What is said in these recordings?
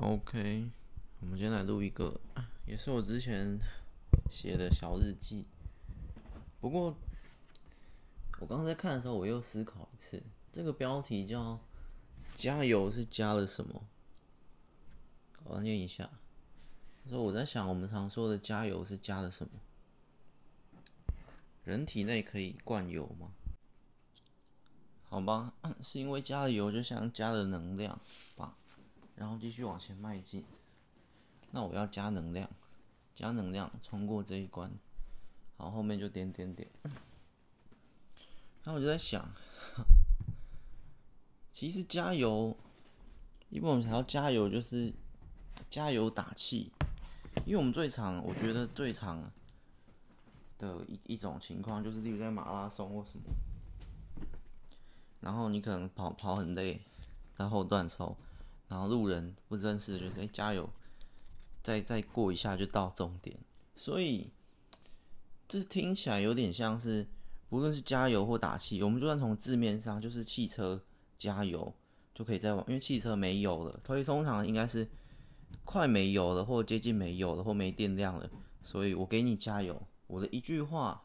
OK，我们今天来录一个，也是我之前写的小日记。不过我刚才看的时候，我又思考一次，这个标题叫“加油”是加了什么？我念一下。说我在想，我们常说的“加油”是加了什么？人体内可以灌油吗？好吧，是因为加了油，就像加了能量吧。然后继续往前迈进。那我要加能量，加能量冲过这一关。好，后面就点点点。然后我就在想，其实加油，因为我们想要加油，就是加油打气。因为我们最常，我觉得最常的一一种情况，就是例如在马拉松或什么，然后你可能跑跑很累，在后段时候。然后路人不认识，就是哎，加油，再再过一下就到终点。所以这听起来有点像是，不论是加油或打气，我们就算从字面上就是汽车加油就可以再往，因为汽车没油了，所以通常应该是快没油了，或接近没油了，或没电量了。所以我给你加油，我的一句话，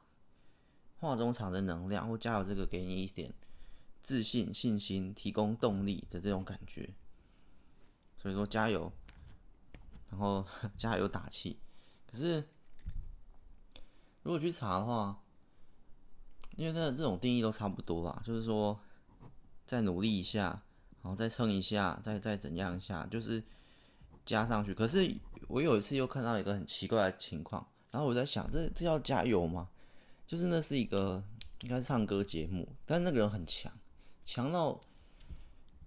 话中藏着能量，或加油这个给你一点自信、信心，提供动力的这种感觉。所以说加油，然后 加油打气。可是如果去查的话，因为那这种定义都差不多啦，就是说再努力一下，然后再撑一下，再再怎样一下，就是加上去。可是我有一次又看到一个很奇怪的情况，然后我在想，这这叫加油吗？就是那是一个应该是唱歌节目，但是那个人很强，强到，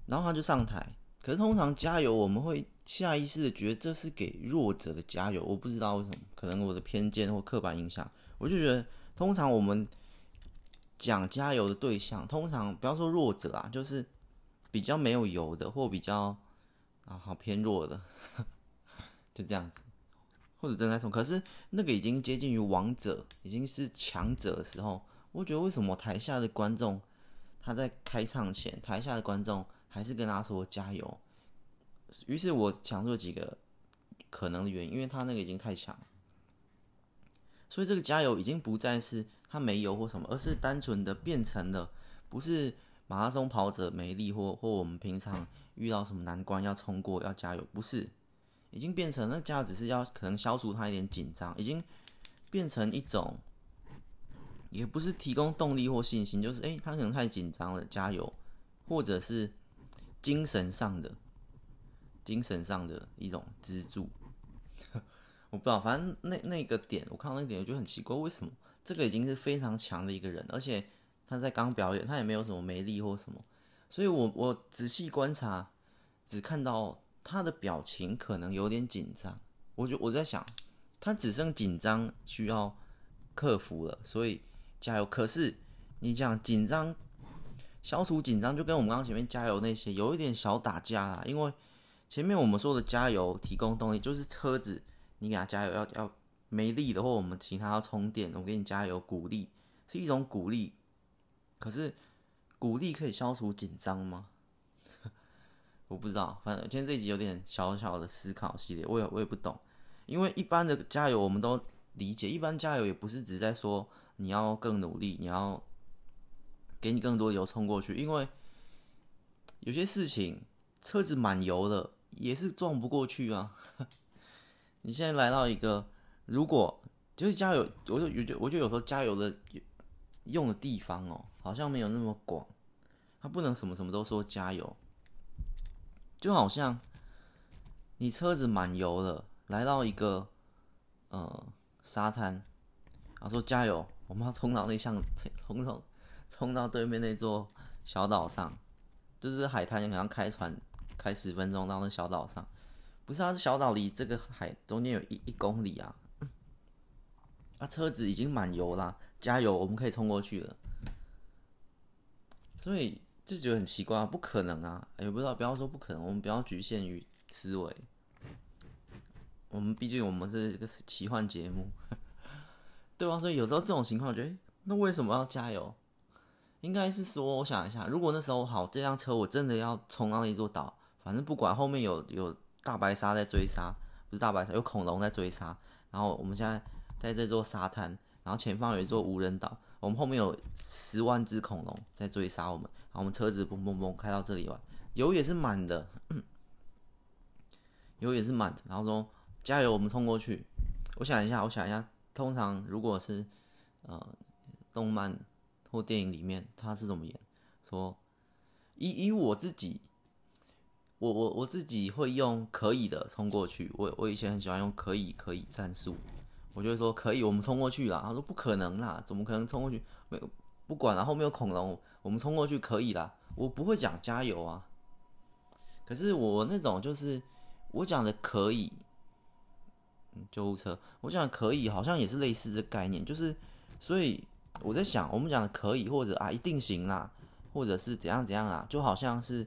然后他就上台。可是通常加油，我们会下意识的觉得这是给弱者的加油。我不知道为什么，可能我的偏见或刻板印象，我就觉得通常我们讲加油的对象，通常不要说弱者啊，就是比较没有油的，或比较啊好偏弱的，就这样子，或者正在冲。可是那个已经接近于王者，已经是强者的时候，我觉得为什么台下的观众他在开唱前，台下的观众。还是跟他说加油。于是我想出几个可能的原因，因为他那个已经太强，所以这个加油已经不再是他没油或什么，而是单纯的变成了不是马拉松跑者没力或或我们平常遇到什么难关要冲过要加油，不是，已经变成那加油只是要可能消除他一点紧张，已经变成一种，也不是提供动力或信心，就是诶，他可能太紧张了，加油，或者是。精神上的，精神上的一种支柱，我不知道，反正那那个点，我看到那个点，我觉得很奇怪，为什么这个已经是非常强的一个人，而且他在刚表演，他也没有什么没力或什么，所以我我仔细观察，只看到他的表情可能有点紧张，我就我在想，他只剩紧张需要克服了，所以加油。可是你讲紧张。消除紧张，就跟我们刚刚前面加油那些有一点小打架啦。因为前面我们说的加油提供动力，就是车子你给它加油要要没力的，或我们其他要充电，我给你加油鼓励是一种鼓励。可是鼓励可以消除紧张吗？我不知道，反正今天这一集有点小小的思考系列，我也我也不懂。因为一般的加油我们都理解，一般加油也不是只在说你要更努力，你要。给你更多油冲过去，因为有些事情车子满油了也是撞不过去啊。你现在来到一个，如果就是加油，我就有就我就有时候加油的用的地方哦，好像没有那么广，他不能什么什么都说加油，就好像你车子满油了，来到一个呃沙滩，然后说加油，我们要冲到那项冲冲。冲到对面那座小岛上，就是海滩，你好像开船开十分钟到那小岛上，不是啊，是小岛离这个海中间有一一公里啊，啊，车子已经满油啦，加油，我们可以冲过去了，所以就觉得很奇怪啊，不可能啊，也不知道，不要说不可能，我们不要局限于思维，我们毕竟我们是一个奇幻节目，对吧？所以有时候这种情况，我觉得，那为什么要加油？应该是说，我想一下，如果那时候好，这辆车我真的要冲到那座岛，反正不管后面有有大白鲨在追杀，不是大白鲨，有恐龙在追杀。然后我们现在在这座沙滩，然后前方有一座无人岛，我们后面有十万只恐龙在追杀我们。然后我们车子嘣嘣嘣开到这里玩，油也是满的，油也是满的。然后说加油，我们冲过去。我想一下，我想一下，通常如果是呃动漫或电影里面，他是怎么演？说以以我自己。我我我自己会用可以的冲过去。我我以前很喜欢用可以可以战术，我就会说可以，我们冲过去啦。他说不可能啦，怎么可能冲过去？没有不管了，后面有恐龙，我们冲过去可以啦。我不会讲加油啊。可是我那种就是我讲的可以，救护车，我讲可以，好像也是类似的概念，就是所以我在想，我们讲的可以或者啊一定行啦，或者是怎样怎样啊，就好像是。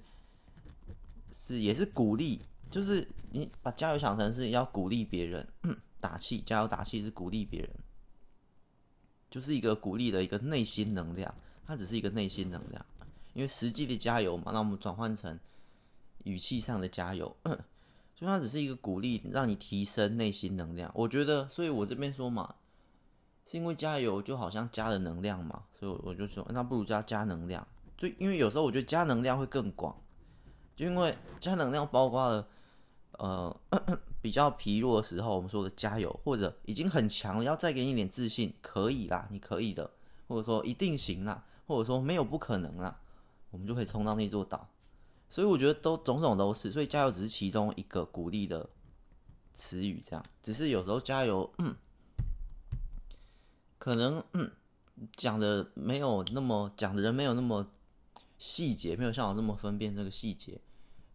是，也是鼓励，就是你把加油想成是要鼓励别人，打气，加油打气是鼓励别人，就是一个鼓励的一个内心能量，它只是一个内心能量，因为实际的加油嘛，那我们转换成语气上的加油，所以它只是一个鼓励，让你提升内心能量。我觉得，所以我这边说嘛，是因为加油就好像加了能量嘛，所以我就说，那不如加加能量，所以因为有时候我觉得加能量会更广。就因为加能量包括了，呃，比较疲弱的时候，我们说的加油，或者已经很强了，要再给你点自信，可以啦，你可以的，或者说一定行啦，或者说没有不可能啦，我们就可以冲到那座岛。所以我觉得都种种都是，所以加油只是其中一个鼓励的词语，这样。只是有时候加油，嗯，可能讲的没有那么讲的人没有那么。细节没有像我这么分辨这个细节，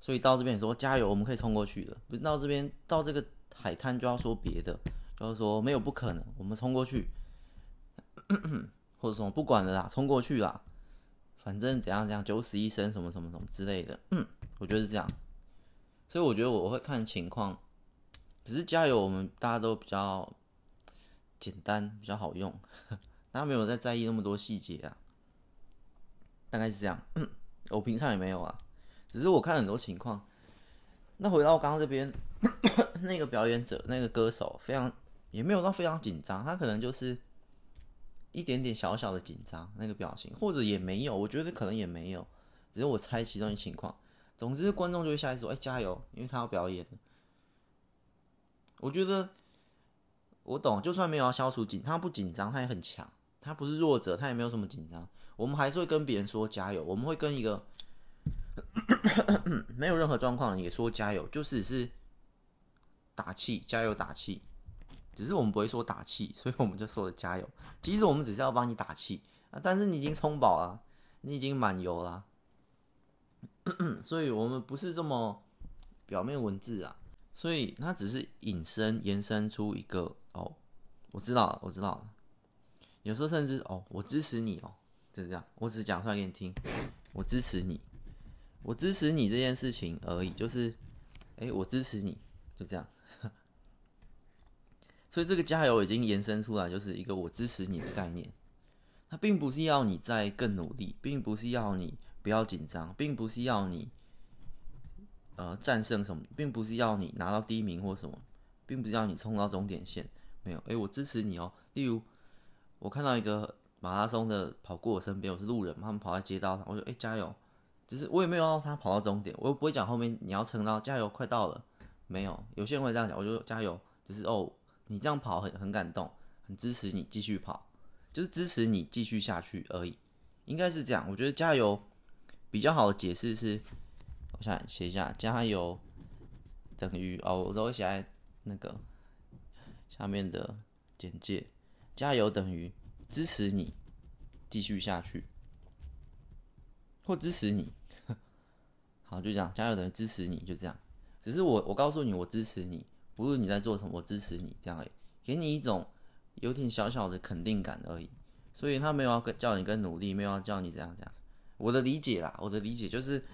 所以到这边说加油，我们可以冲过去的。不是到这边到这个海滩就要说别的，就是说没有不可能，我们冲过去，或者什么不管了啦，冲过去啦，反正怎样怎样九死一生什么什么什么之类的，我觉得是这样。所以我觉得我会看情况，可是加油我们大家都比较简单，比较好用，大家没有在在意那么多细节啊。大概是这样，我平常也没有啊，只是我看很多情况。那回到刚刚这边，那个表演者、那个歌手，非常也没有到非常紧张，他可能就是一点点小小的紧张那个表情，或者也没有，我觉得可能也没有，只是我猜其中的情况。总之，观众就会下意识说：“哎，加油！”因为他要表演。我觉得我懂，就算没有要消除紧，他不紧张，他也很强，他不是弱者，他也没有什么紧张。我们还是会跟别人说加油，我们会跟一个没有任何状况也说加油，就是是打气，加油打气。只是我们不会说打气，所以我们就说了加油。其实我们只是要帮你打气啊，但是你已经充饱了，你已经满油了，所以我们不是这么表面文字啊，所以它只是引申延伸出一个哦，我知道了，我知道了。有时候甚至哦，我支持你哦。就是这样，我只是讲出来给你听。我支持你，我支持你这件事情而已。就是，哎、我支持你，就这样。所以这个加油已经延伸出来，就是一个我支持你的概念。它并不是要你再更努力，并不是要你不要紧张，并不是要你呃战胜什么，并不是要你拿到第一名或什么，并不是要你冲到终点线。没有，哎、欸，我支持你哦。例如，我看到一个。马拉松的跑过我身边，我是路人，他们跑在街道上，我说：“哎、欸，加油！”只是我也没有让他跑到终点，我又不会讲后面你要撑到加油，快到了，没有。有些人会这样讲，我就加油，只是哦，你这样跑很很感动，很支持你继续跑，就是支持你继续下去而已，应该是这样。我觉得加油比较好的解释是，我想写一下，加油等于哦，我都会写在那个下面的简介，加油等于。支持你继续下去，或支持你，好，就这样，加油等于支持你，就这样。只是我，我告诉你，我支持你，不论你在做什么，我支持你，这样而已，给你一种有点小小的肯定感而已。所以他没有要叫你更努力，没有要叫你这样这样。我的理解啦，我的理解就是，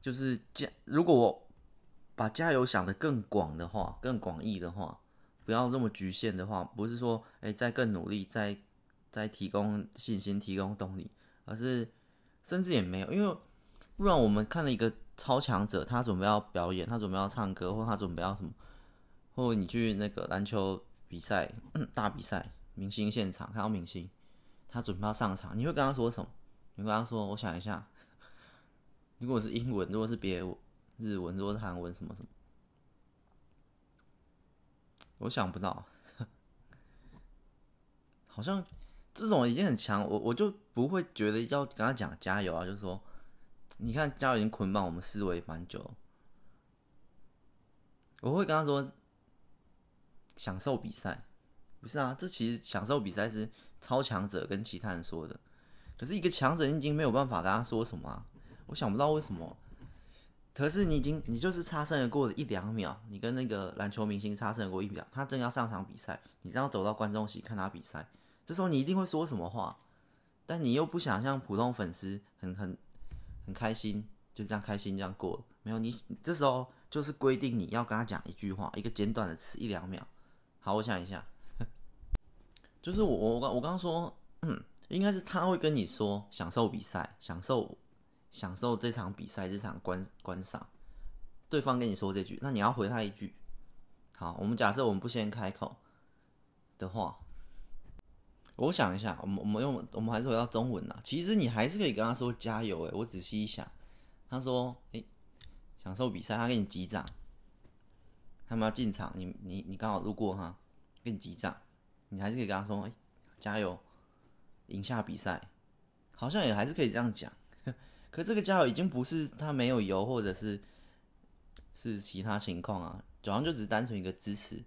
就是加。如果我把加油想得更广的话，更广义的话。不要这么局限的话，不是说诶再更努力，再再提供信心、提供动力，而是甚至也没有，因为不然我们看了一个超强者，他准备要表演，他准备要唱歌，或他准备要什么，或你去那个篮球比赛、大比赛，明星现场看到明星，他准备要上场，你会跟他说什么？你跟他说：“我想一下，如果是英文，如果是别日文，如果是韩文，什么什么，我想不到。”好像这种已经很强，我我就不会觉得要跟他讲加油啊，就是说，你看加油已经捆绑我们思维蛮久，我会跟他说，享受比赛，不是啊，这其实享受比赛是超强者跟其他人说的，可是一个强者已经没有办法跟他说什么啊，我想不到为什么，可是你已经你就是擦身而过的一两秒，你跟那个篮球明星擦身而过一秒，他正要上场比赛，你这样走到观众席看他比赛。这时候你一定会说什么话，但你又不想像普通粉丝很很很开心，就这样开心这样过。没有你，这时候就是规定你要跟他讲一句话，一个简短的词，一两秒。好，我想一下，就是我我我刚刚说，嗯，应该是他会跟你说享受比赛，享受享受这场比赛，这场观观赏。对方跟你说这句，那你要回他一句。好，我们假设我们不先开口的话。我想一下，我们我们用我们还是回到中文啦。其实你还是可以跟他说加油诶，我仔细一想，他说诶，享受比赛，他给你击掌，他们要进场，你你你刚好路过哈，给你击掌，你还是可以跟他说诶，加油，赢下比赛，好像也还是可以这样讲。可这个加油已经不是他没有油，或者是是其他情况啊，好像就只是单纯一个支持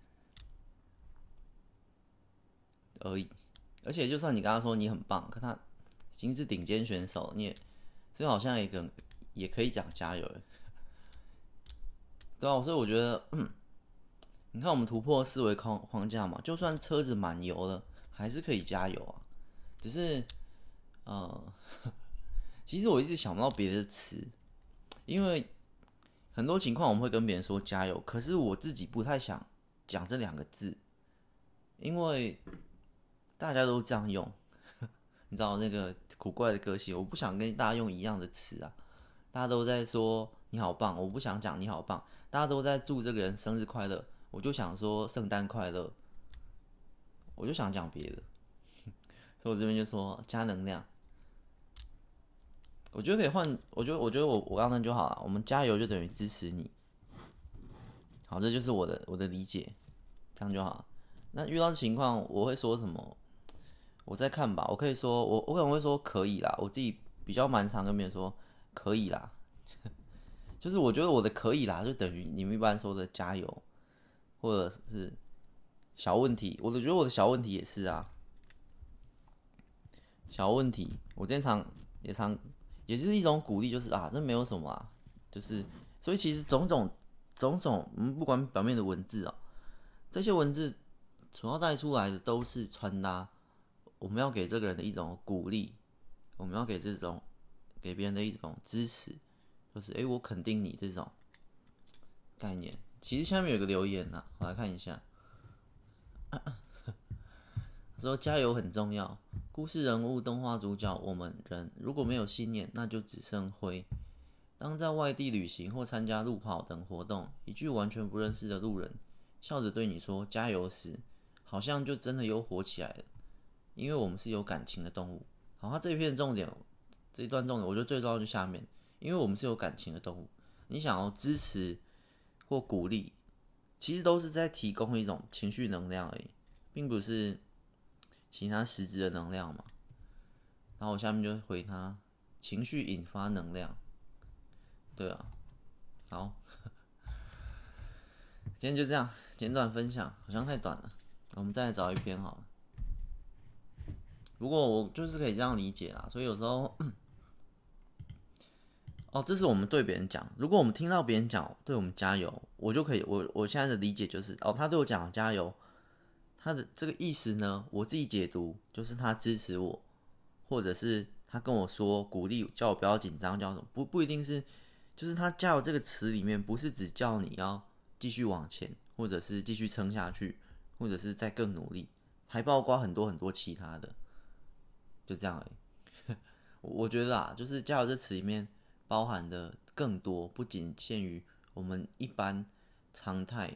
而已。而且，就算你跟他说你很棒，可他已经是顶尖选手，你也所以好像一个也可以讲加油，对啊，所以我觉得，嗯，你看我们突破思维框框架嘛，就算车子满油了，还是可以加油啊。只是，呃，其实我一直想不到别的词，因为很多情况我们会跟别人说加油，可是我自己不太想讲这两个字，因为。大家都这样用，你知道那个古怪的个性，我不想跟大家用一样的词啊。大家都在说你好棒，我不想讲你好棒。大家都在祝这个人生日快乐，我就想说圣诞快乐。我就想讲别的，所以我这边就说加能量。我觉得可以换，我觉得我觉得我我刚刚就好了。我们加油就等于支持你。好，这就是我的我的理解，这样就好。那遇到情况我会说什么？我再看吧，我可以说，我我可能会说可以啦。我自己比较蛮常跟别人说可以啦，就是我觉得我的可以啦，就等于你们一般说的加油，或者是小问题。我都觉得我的小问题也是啊，小问题。我经常也常，也是一种鼓励，就是啊，这没有什么啊，就是所以其实种种种种，嗯，不管表面的文字哦，这些文字主要带出来的都是穿搭。我们要给这个人的一种鼓励，我们要给这种给别人的一种支持，就是哎，我肯定你这种概念。其实下面有个留言呐、我来看一下，说加油很重要。故事人物、动画主角，我们人如果没有信念，那就只剩灰。当在外地旅行或参加路跑等活动，一句完全不认识的路人笑着对你说加油时，好像就真的又火起来了。因为我们是有感情的动物，好，它这一片重点，这一段重点，我觉得最重要就下面，因为我们是有感情的动物，你想要支持或鼓励，其实都是在提供一种情绪能量而已，并不是其他实质的能量嘛。然后我下面就回他，情绪引发能量，对啊，好，今天就这样简短分享，好像太短了，我们再来找一篇好了。不过我就是可以这样理解啦，所以有时候，哦，这是我们对别人讲。如果我们听到别人讲对我们加油，我就可以，我我现在的理解就是，哦，他对我讲加油，他的这个意思呢，我自己解读就是他支持我，或者是他跟我说鼓励，叫我不要紧张，叫什么？不不一定是，就是他加油这个词里面不是只叫你要继续往前，或者是继续撑下去，或者是再更努力，还包括很多很多其他的。就这样而已。我觉得啊，就是“加油”这词里面包含的更多，不仅限于我们一般常态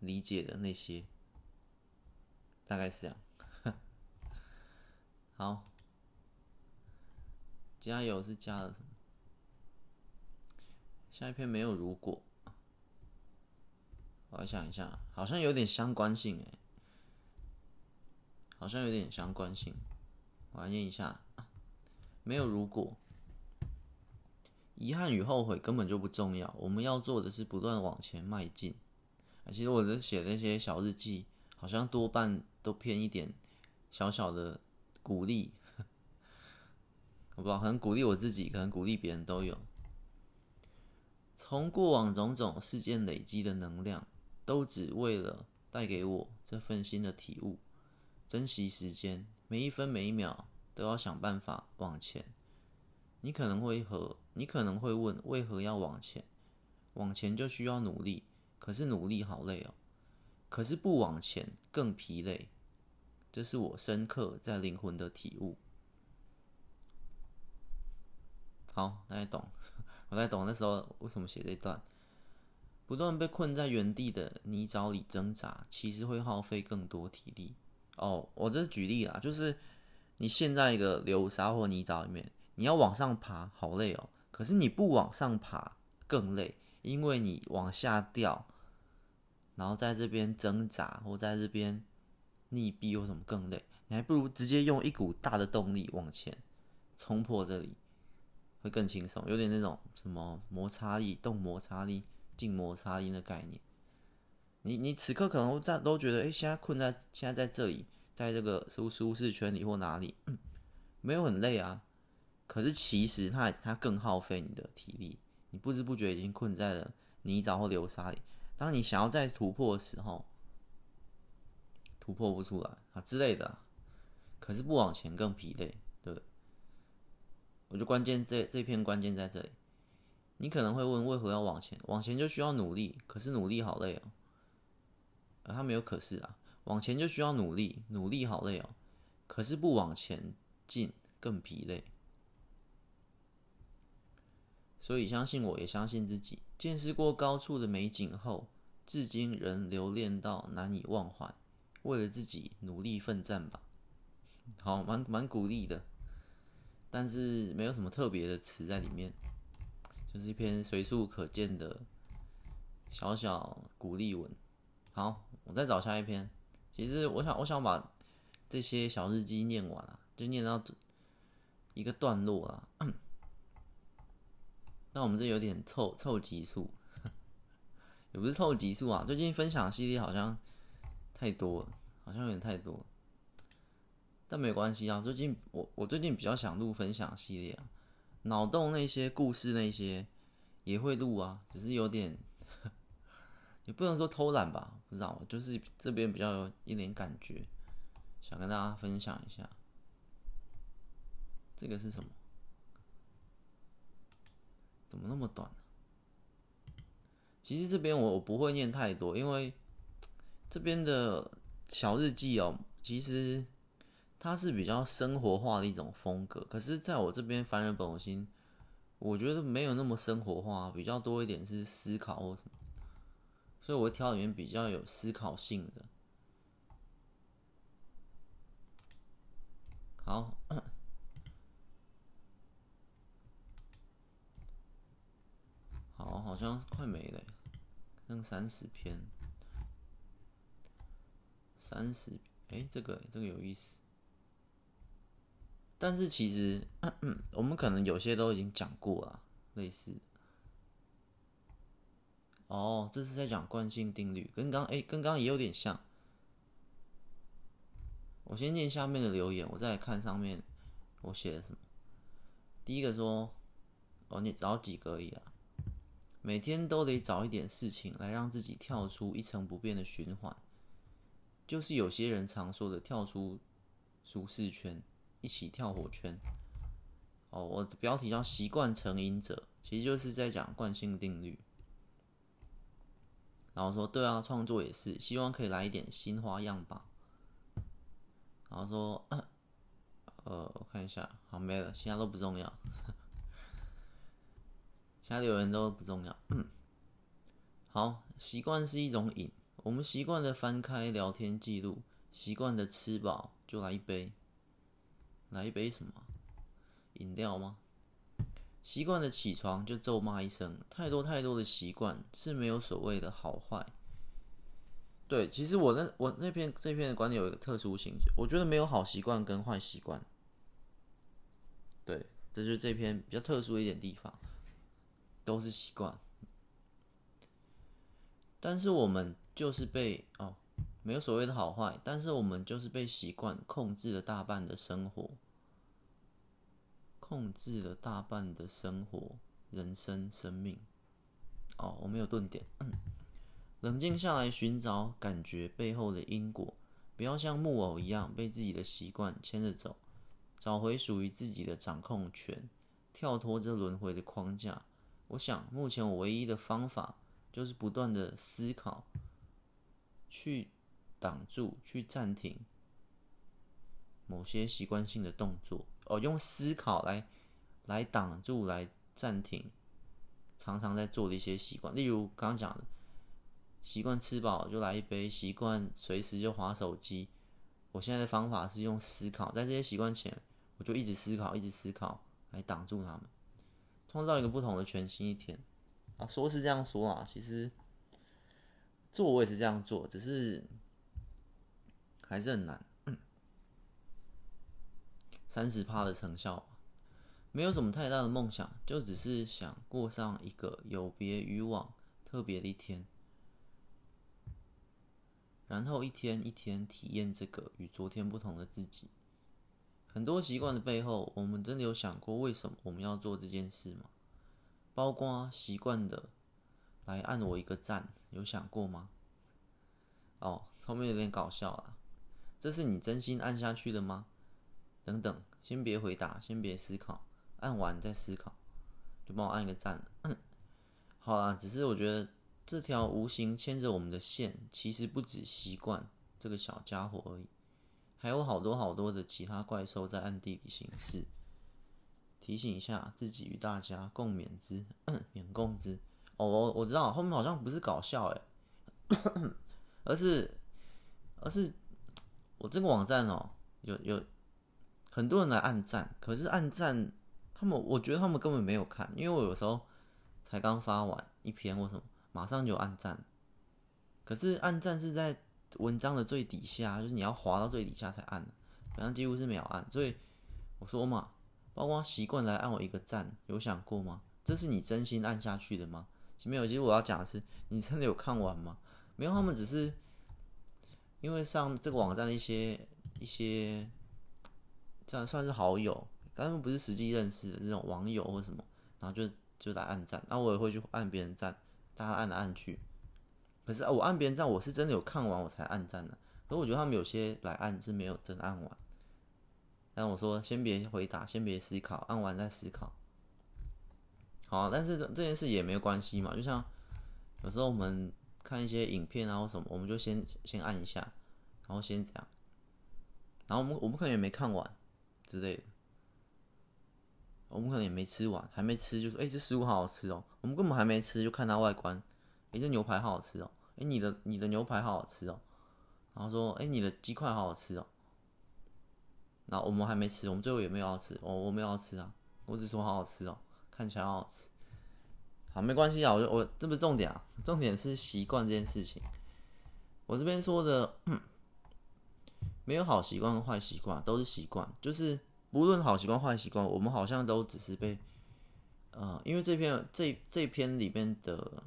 理解的那些，大概是这样。好，加油是加了什么？下一篇没有如果，我想一下，好像有点相关性哎，好像有点相关性，我来念一下，没有如果。遗憾与后悔根本就不重要，我们要做的是不断往前迈进。其实我这写那些小日记，好像多半都偏一点小小的鼓励，我不知道，可能鼓励我自己，可能鼓励别人都有。从过往种种事件累积的能量，都只为了带给我这份新的体悟。珍惜时间，每一分每一秒都要想办法往前。你可能会和你可能会问，为何要往前？往前就需要努力，可是努力好累哦。可是不往前更疲累，这是我深刻在灵魂的体悟。好，大家懂，我大概懂那时候为什么写这段。不断被困在原地的泥沼里挣扎，其实会耗费更多体力。哦，我这是举例啦，就是你陷在一个流沙或泥沼里面。你要往上爬，好累哦。可是你不往上爬更累，因为你往下掉，然后在这边挣扎或在这边溺毙或什么更累。你还不如直接用一股大的动力往前冲破这里，会更轻松。有点那种什么摩擦力、动摩擦力、静摩擦力的概念。你你此刻可能在都觉得，哎，现在困在现在在这里，在这个舒舒适圈里或哪里，没有很累啊。可是其实它它更耗费你的体力，你不知不觉已经困在了泥沼或流沙里。当你想要再突破的时候，突破不出来啊之类的。可是不往前更疲累，对不对？我就关键这这篇关键在这里。你可能会问，为何要往前？往前就需要努力，可是努力好累哦。他没有可是啊，往前就需要努力，努力好累哦。可是不往前进更疲累。所以，相信我，也相信自己。见识过高处的美景后，至今仍留恋到难以忘怀。为了自己努力奋战吧。好，蛮蛮鼓励的，但是没有什么特别的词在里面，就是一篇随处可见的小小鼓励文。好，我再找下一篇。其实，我想，我想把这些小日记念完了，就念到一个段落了。那我们这有点凑凑集数，也不是凑集数啊。最近分享系列好像太多了，好像有点太多，但没关系啊。最近我我最近比较想录分享系列啊，脑洞那些故事那些也会录啊，只是有点 也不能说偷懒吧，不知道，就是这边比较有一点感觉，想跟大家分享一下。这个是什么？怎么那么短？其实这边我我不会念太多，因为这边的小日记哦，其实它是比较生活化的一种风格。可是在我这边凡人本我心，我觉得没有那么生活化，比较多一点是思考或什么，所以我会挑里面比较有思考性的。好。好，好像快没了，剩三十篇，三十，哎，这个这个有意思。但是其实，我们可能有些都已经讲过了，类似。哦，这是在讲惯性定律，跟刚哎，跟刚也有点像。我先念下面的留言，我再来看上面我写的什么。第一个说，哦，你找几个而已啊。每天都得找一点事情来让自己跳出一成不变的循环，就是有些人常说的跳出舒适圈，一起跳火圈。哦，我的标题叫“习惯成瘾者”，其实就是在讲惯性定律。然后说，对啊，创作也是，希望可以来一点新花样吧。然后说，呃，我看一下，好，没了，其他都不重要。其他留言都不重要。好，习惯是一种瘾，我们习惯的翻开聊天记录，习惯的吃饱就来一杯，来一杯什么？饮料吗？习惯的起床就咒骂一声，太多太多的习惯是没有所谓的好坏。对，其实我那我那篇这篇的观点有一个特殊性，我觉得没有好习惯跟坏习惯。对，这就是这篇比较特殊一点地方，都是习惯。但是我们就是被哦，没有所谓的好坏，但是我们就是被习惯控制了大半的生活。控制了大半的生活、人生、生命。哦，我没有顿点。冷静下来，寻找感觉背后的因果，不要像木偶一样被自己的习惯牵着走，找回属于自己的掌控权，跳脱这轮回的框架。我想，目前我唯一的方法就是不断的思考，去挡住、去暂停某些习惯性的动作。哦，用思考来来挡住、来暂停，常常在做的一些习惯，例如刚刚讲的，习惯吃饱就来一杯，习惯随时就划手机。我现在的方法是用思考，在这些习惯前，我就一直思考，一直思考，来挡住他们，创造一个不同的全新一天。啊，说是这样说啊，其实做我也是这样做，只是还是很难。三十趴的成效，没有什么太大的梦想，就只是想过上一个有别于往特别的一天，然后一天一天体验这个与昨天不同的自己。很多习惯的背后，我们真的有想过为什么我们要做这件事吗？包括习惯的来按我一个赞，有想过吗？哦，后面有点搞笑了，这是你真心按下去的吗？等等，先别回答，先别思考，按完再思考，就帮我按一个赞了。好啦，只是我觉得这条无形牵着我们的线，其实不止习惯这个小家伙而已，还有好多好多的其他怪兽在暗地里行事。提醒一下自己与大家共勉之，免共之。哦，我我知道后面好像不是搞笑诶，而是而是我这个网站哦，有有。很多人来暗赞，可是暗赞，他们我觉得他们根本没有看，因为我有时候才刚发完一篇或什么，马上就暗赞。可是暗赞是在文章的最底下，就是你要滑到最底下才按，好像几乎是没有按。所以我说嘛，包括习惯来按我一个赞，有想过吗？这是你真心按下去的吗？没有，其实我要讲的是，你真的有看完吗？没有，他们只是因为上这个网站的一些一些。这样算是好友，但是不是实际认识的这种网友或什么，然后就就来按赞，那我也会去按别人赞，大家按来按去。可是我按别人赞，我是真的有看完我才按赞的。可是我觉得他们有些来按是没有真按完。但我说先别回答，先别思考，按完再思考。好，但是这件事也没有关系嘛，就像有时候我们看一些影片啊或什么，我们就先先按一下，然后先这样，然后我们我们可能也没看完。之类的，我们可能也没吃完，还没吃就说：“哎、这食物好好吃哦。”我们根本还没吃，就看它外观，哎、这牛排好好吃哦，哎、你的你的牛排好好吃哦，然后说：“哎、你的鸡块好好吃哦。”然后我们还没吃，我们最后也没有要吃，我我没有要吃啊，我只说好好吃哦，看起来好好吃。好，没关系啊，我我这不是重点啊，重点是习惯这件事情。我这边说的。没有好习惯和坏习惯，都是习惯。就是不论好习惯坏习惯，我们好像都只是被，呃，因为这篇这这篇里面的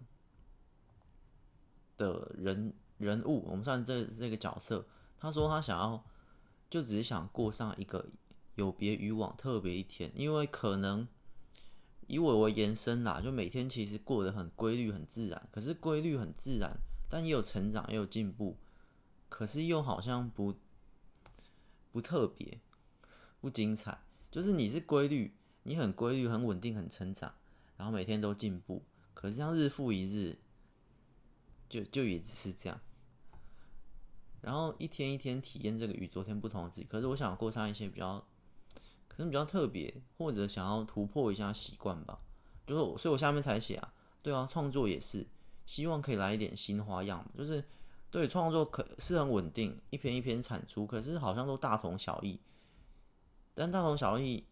的人人物，我们算这这个角色，他说他想要，就只是想过上一个有别于往特别一天，因为可能以我为延伸啦，就每天其实过得很规律很自然，可是规律很自然，但也有成长也有进步，可是又好像不。不特别，不精彩，就是你是规律，你很规律，很稳定，很成长，然后每天都进步。可是像日复一日，就就也只是这样。然后一天一天体验这个与昨天不同的自己。可是我想过上一些比较，可能比较特别，或者想要突破一下习惯吧。就是，所以我下面才写啊，对啊，创作也是希望可以来一点新花样，就是对创作可是很稳定，一篇一篇产出，可是好像都大同小异，但大同小异，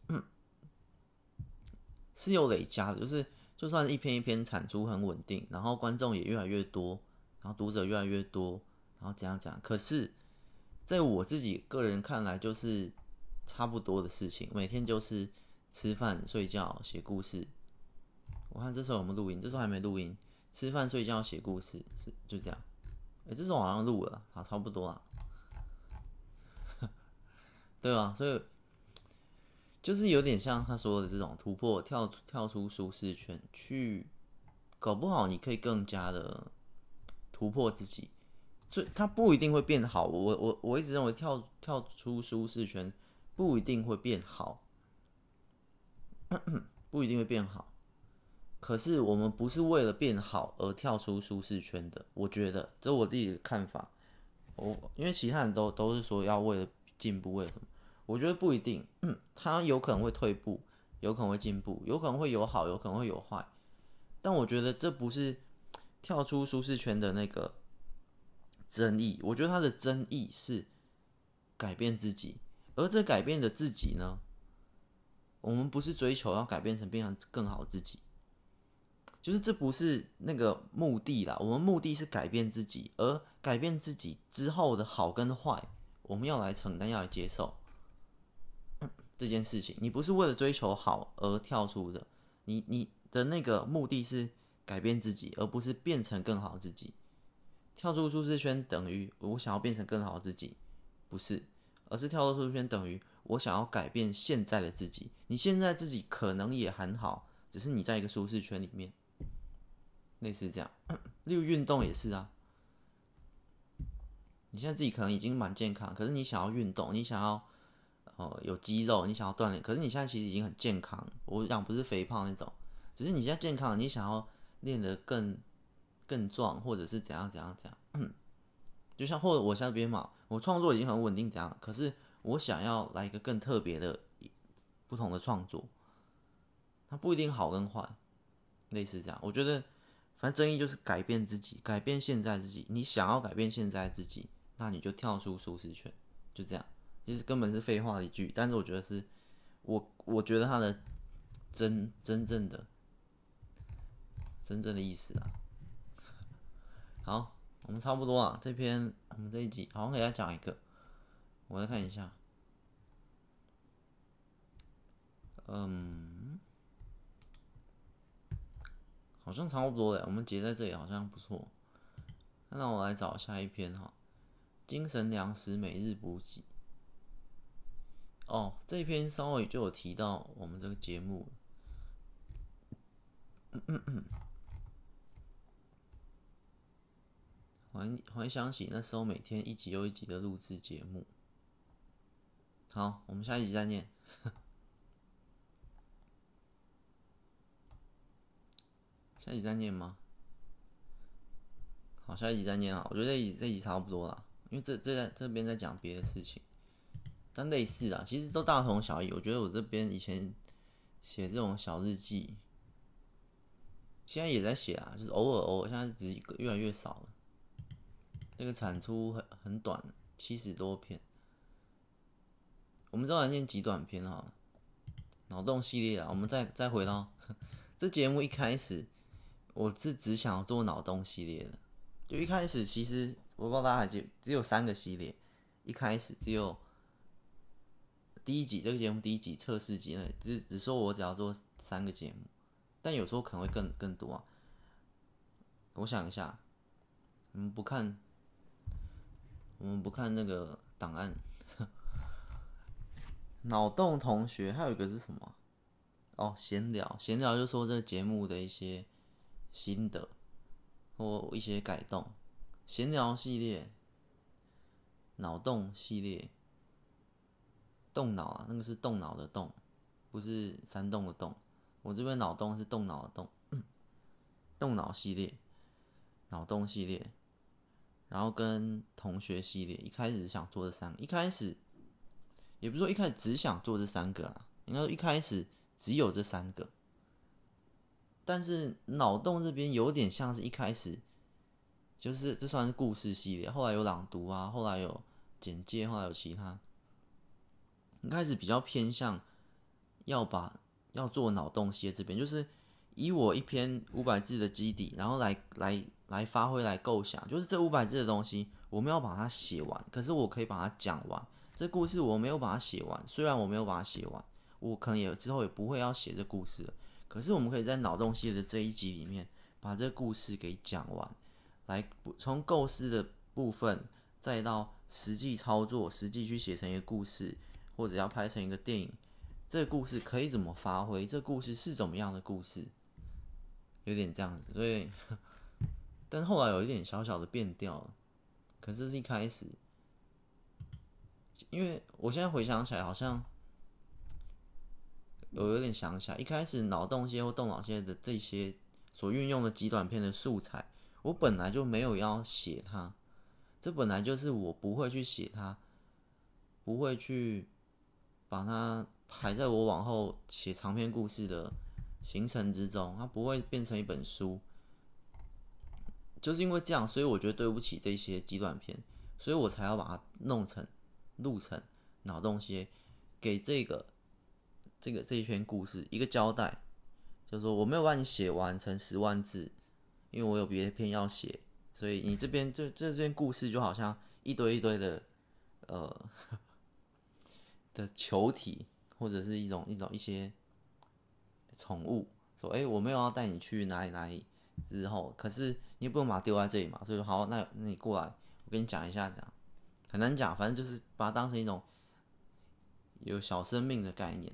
是有累加的，就是就算一篇一篇产出很稳定，然后观众也越来越多，然后读者越来越多，然后怎样讲，可是在我自己个人看来，就是差不多的事情，每天就是吃饭、睡觉、写故事。我看这时候有没有录音？这时候还没录音。吃饭、睡觉、写故事，是就这样。哎，这时候好像录了，好，差不多了，对啊？所以就是有点像他说的这种突破，跳跳出舒适圈，去搞不好你可以更加的突破自己。所以他不一定会变好。我我我一直认为跳跳出舒适圈不一定会变好，不一定会变好。可是我们不是为了变好而跳出舒适圈的，我觉得这是我自己的看法。我因为其他人都都是说要为了进步，为什么？我觉得不一定，他有可能会退步，有可能会进步，有可能会有好，有可能会有坏。但我觉得这不是跳出舒适圈的那个争议。我觉得他的争议是改变自己，而这改变的自己呢，我们不是追求要改变成变成更好自己。就是这不是那个目的啦，我们目的是改变自己，而改变自己之后的好跟坏，我们要来承担，要来接受这件事情。你不是为了追求好而跳出的，你你的那个目的是改变自己，而不是变成更好自己。跳出舒适圈等于我想要变成更好自己，不是，而是跳出舒适圈等于我想要改变现在的自己。你现在自己可能也很好，只是你在一个舒适圈里面。类似这样，例如运动也是啊。你现在自己可能已经蛮健康，可是你想要运动，你想要呃有肌肉，你想要锻炼，可是你现在其实已经很健康。我讲不是肥胖那种，只是你现在健康，你想要练得更更壮，或者是怎样怎样怎样。就像或者我下边嘛，我创作已经很稳定，这样，可是我想要来一个更特别的、不同的创作，它不一定好跟坏，类似这样，我觉得。反正争议就是改变自己，改变现在自己。你想要改变现在自己，那你就跳出舒适圈，就这样。其实根本是废话一句，但是我觉得是，我我觉得他的真真正的真正的意思啊。好，我们差不多啊，这篇我们这一集好像给大家讲一个，我再看一下，嗯。好像差不多了，我们结在这里好像不错。那我来找下一篇哈，精神粮食每日补给。哦，这一篇稍微就有提到我们这个节目。嗯嗯嗯。回回想起那时候每天一集又一集的录制节目。好，我们下一集再见。下一集再念吗？好，下一集再念啊！我觉得这一集这一集差不多了，因为这这在这边在讲别的事情，但类似啊，其实都大同小异。我觉得我这边以前写这种小日记，现在也在写啊，就是偶尔偶尔，现在只越来越少了。这个产出很很短，七十多篇。我们再来念极短篇哈，脑洞系列啊，我们再再回到这节目一开始。我是只想要做脑洞系列的，就一开始其实我不知道大家还记，只有三个系列，一开始只有第一集这个节目第一集测试集呢，只只说我只要做三个节目，但有时候可能会更更多啊。我想一下，我们不看，我们不看那个档案。脑洞同学还有一个是什么？哦，闲聊，闲聊就说这个节目的一些。心得或一些改动，闲聊系列、脑洞系列、动脑啊，那个是动脑的动，不是山洞的洞。我这边脑洞是动脑的动，动脑系列、脑洞系列，然后跟同学系列。一开始想做这三个，一开始也不是说一开始只想做这三个啊，应该说一开始只有这三个。但是脑洞这边有点像是一开始，就是这算是故事系列，后来有朗读啊，后来有简介，后来有其他，一开始比较偏向要把要做脑洞系列这边，就是以我一篇五百字的基底，然后来来来发挥来构想，就是这五百字的东西，我没有把它写完，可是我可以把它讲完。这故事我没有把它写完，虽然我没有把它写完，我可能也之后也不会要写这故事了。可是我们可以在脑洞系列的这一集里面把这故事给讲完，来从构思的部分，再到实际操作，实际去写成一个故事，或者要拍成一个电影，这故事可以怎么发挥？这故事是怎么样的故事？有点这样子，所以，但后来有一点小小的变调。可是是一开始，因为我现在回想起来，好像。我有点想起来，一开始脑洞些或动脑些的这些所运用的极短片的素材，我本来就没有要写它，这本来就是我不会去写它，不会去把它排在我往后写长篇故事的行程之中，它不会变成一本书，就是因为这样，所以我觉得对不起这些极短片，所以我才要把它弄成录成脑洞些，给这个。这个这一篇故事一个交代，就是说我没有帮你写完成十万字，因为我有别的篇要写，所以你这边这这篇故事就好像一堆一堆的呃 的球体，或者是一种一种一些宠物，说哎我没有要带你去哪里哪里之后，可是你也不能把它丢在这里嘛，所以说好，那那你过来，我跟你讲一下，这样很难讲，反正就是把它当成一种有小生命的概念。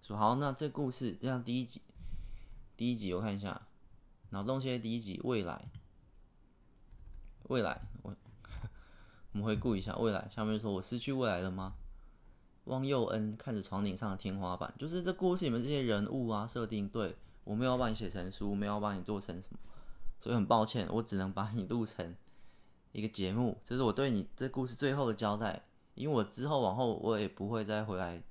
说好，那这故事这样第一集，第一集我看一下，脑洞系列第一集未来，未来我 我们回顾一下未来。下面说我失去未来了吗？汪佑恩看着床顶上的天花板，就是这故事里面这些人物啊设定，对我没有帮你写成书，没有帮你做成什么，所以很抱歉，我只能把你录成一个节目，这是我对你这故事最后的交代，因为我之后往后我也不会再回来。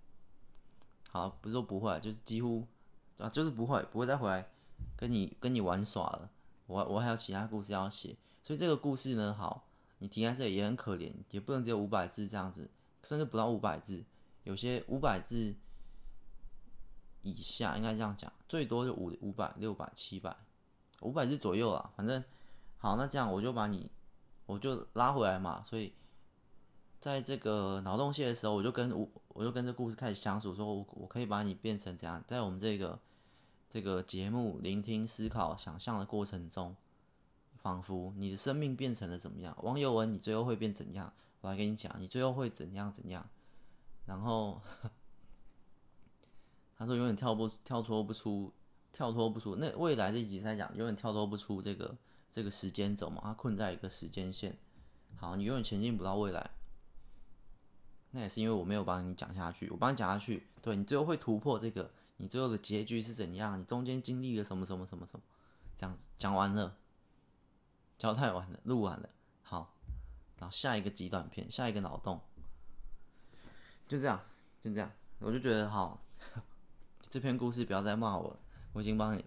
好，不是说不会，就是几乎啊，就是不会，不会再回来跟你跟你玩耍了。我我还有其他故事要写，所以这个故事呢，好，你停在这里也很可怜，也不能只有五百字这样子，甚至不到五百字，有些五百字以下，应该这样讲，最多就五五百、六百、七百，五百字左右啦。反正好，那这样我就把你，我就拉回来嘛。所以在这个脑洞系的时候，我就跟我。我就跟这故事开始相处，说我我可以把你变成怎样，在我们这个这个节目聆听、思考、想象的过程中，仿佛你的生命变成了怎么样？王友文，你最后会变怎样？我来跟你讲，你最后会怎样怎样？然后他说永远跳不跳脱不出，跳脱不出。那未来这集在讲永远跳脱不出这个这个时间轴嘛，他困在一个时间线。好，你永远前进不到未来。那也是因为我没有帮你讲下去，我帮你讲下去，对，你最后会突破这个，你最后的结局是怎样？你中间经历了什么什么什么什么？这样子讲完了，交代完了，录完了，好，然后下一个极短片，下一个脑洞，就这样，就这样，我就觉得好，这篇故事不要再骂我了，我已经帮你，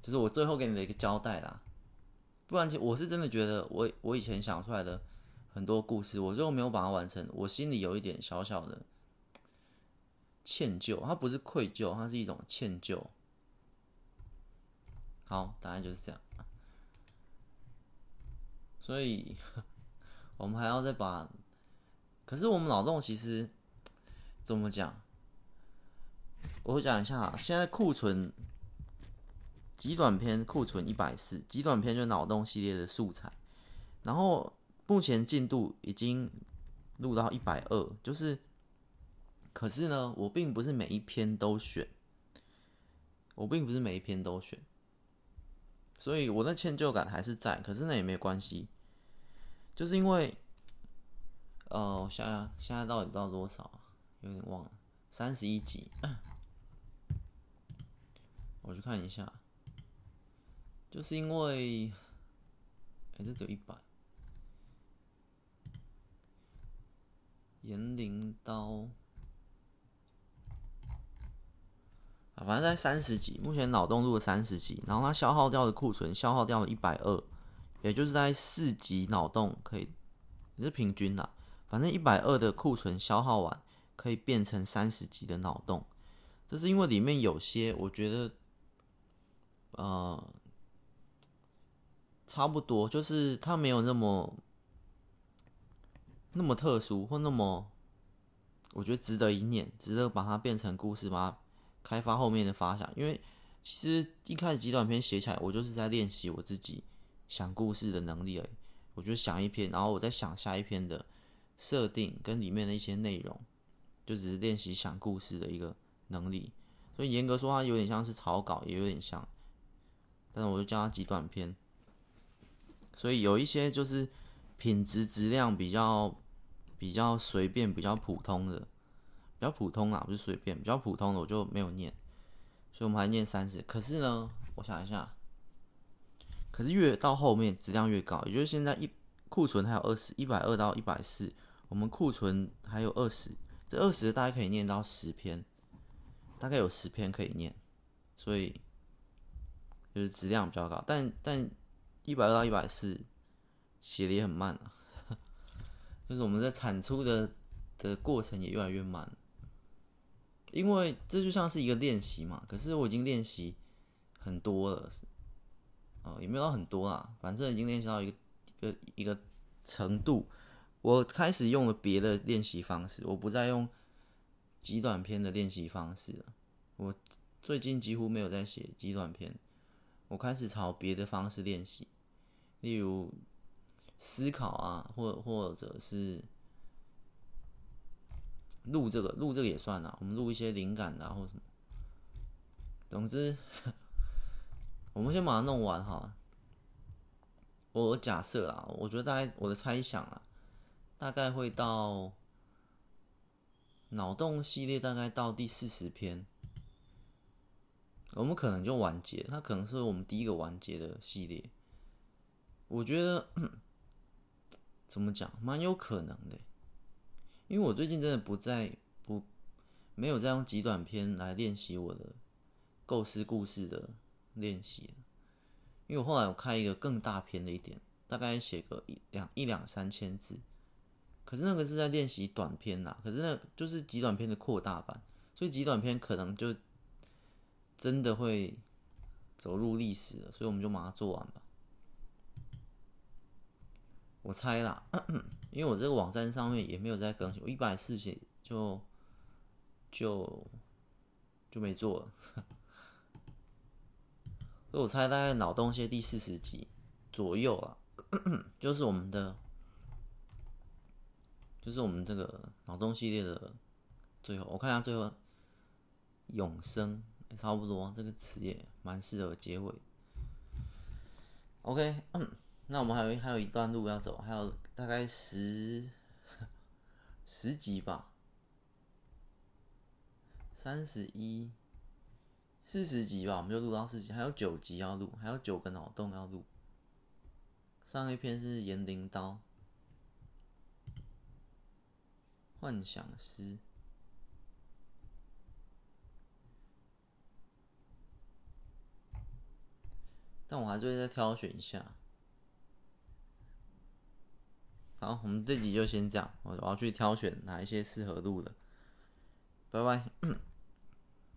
就是我最后给你的一个交代啦，不然我是真的觉得我我以前想出来的。很多故事，我最后没有把它完成，我心里有一点小小的歉疚。它不是愧疚，它是一种歉疚。好，答案就是这样。所以，我们还要再把。可是我们脑洞其实怎么讲？我讲一下，现在库存极短篇库存一百四，极短篇就脑洞系列的素材，然后。目前进度已经录到一百二，就是，可是呢，我并不是每一篇都选，我并不是每一篇都选，所以我的歉疚感还是在，可是那也没关系，就是因为，呃，我想想现在到底到多少，有点忘了，三十一集，我去看一下，就是因为，哎，这只有一百。炎灵刀，啊，反正在三十级，目前脑洞录了三十级，然后它消耗掉的库存消耗掉了一百二，也就是在四级脑洞可以，也是平均啦，反正一百二的库存消耗完，可以变成三十级的脑洞。这是因为里面有些我觉得，呃，差不多，就是它没有那么那么特殊或那么。我觉得值得一念，值得把它变成故事，把它开发后面的发想。因为其实一开始极短篇写起来，我就是在练习我自己想故事的能力而已。我就想一篇，然后我再想下一篇的设定跟里面的一些内容，就只是练习想故事的一个能力。所以严格说，它有点像是草稿，也有点像，但是我就叫它极短篇。所以有一些就是品质质量比较。比较随便、比较普通的，比较普通啦，不是随便，比较普通的我就没有念，所以我们还念三十。可是呢，我想一下，可是越到后面质量越高，也就是现在一库存还有二十，一百二到一百四，我们库存还有二十，这二十大概可以念到十篇，大概有十篇可以念，所以就是质量比较高，但但一百二到一百四写的也很慢啊。就是我们在产出的的过程也越来越慢，因为这就像是一个练习嘛。可是我已经练习很多了，哦，也没有到很多啦，反正已经练习到一个一个一个程度。我开始用了别的练习方式，我不再用极短篇的练习方式了。我最近几乎没有在写极短篇，我开始朝别的方式练习，例如。思考啊，或或者是录这个，录这个也算啊。我们录一些灵感啊，或什么。总之，我们先把它弄完哈。我假设啦，我觉得大概我的猜想啊，大概会到脑洞系列大概到第四十篇，我们可能就完结。它可能是我们第一个完结的系列。我觉得。怎么讲？蛮有可能的，因为我最近真的不再不没有再用极短篇来练习我的构思故事的练习，因为我后来我开一个更大篇的一点，大概写个一两一两三千字，可是那个是在练习短篇呐，可是那就是极短篇的扩大版，所以极短篇可能就真的会走入历史了，所以我们就把它做完吧。我猜啦，因为我这个网站上面也没有在更新，我一百四写就就就没做了，所以我猜大概脑洞系第四十集左右了，就是我们的就是我们这个脑洞系列的最后，我看一下最后永生。也差不多，这个词也蛮适合结尾。OK。那我们还有还有一段路要走，还有大概十十集吧，三十一、四十集吧，我们就录到四集，还有九集要录，还有九个脑洞要录。上一篇是言灵刀，幻想师，但我还是会再挑选一下。好，我们这集就先这样。我我要去挑选哪一些适合录的。拜拜。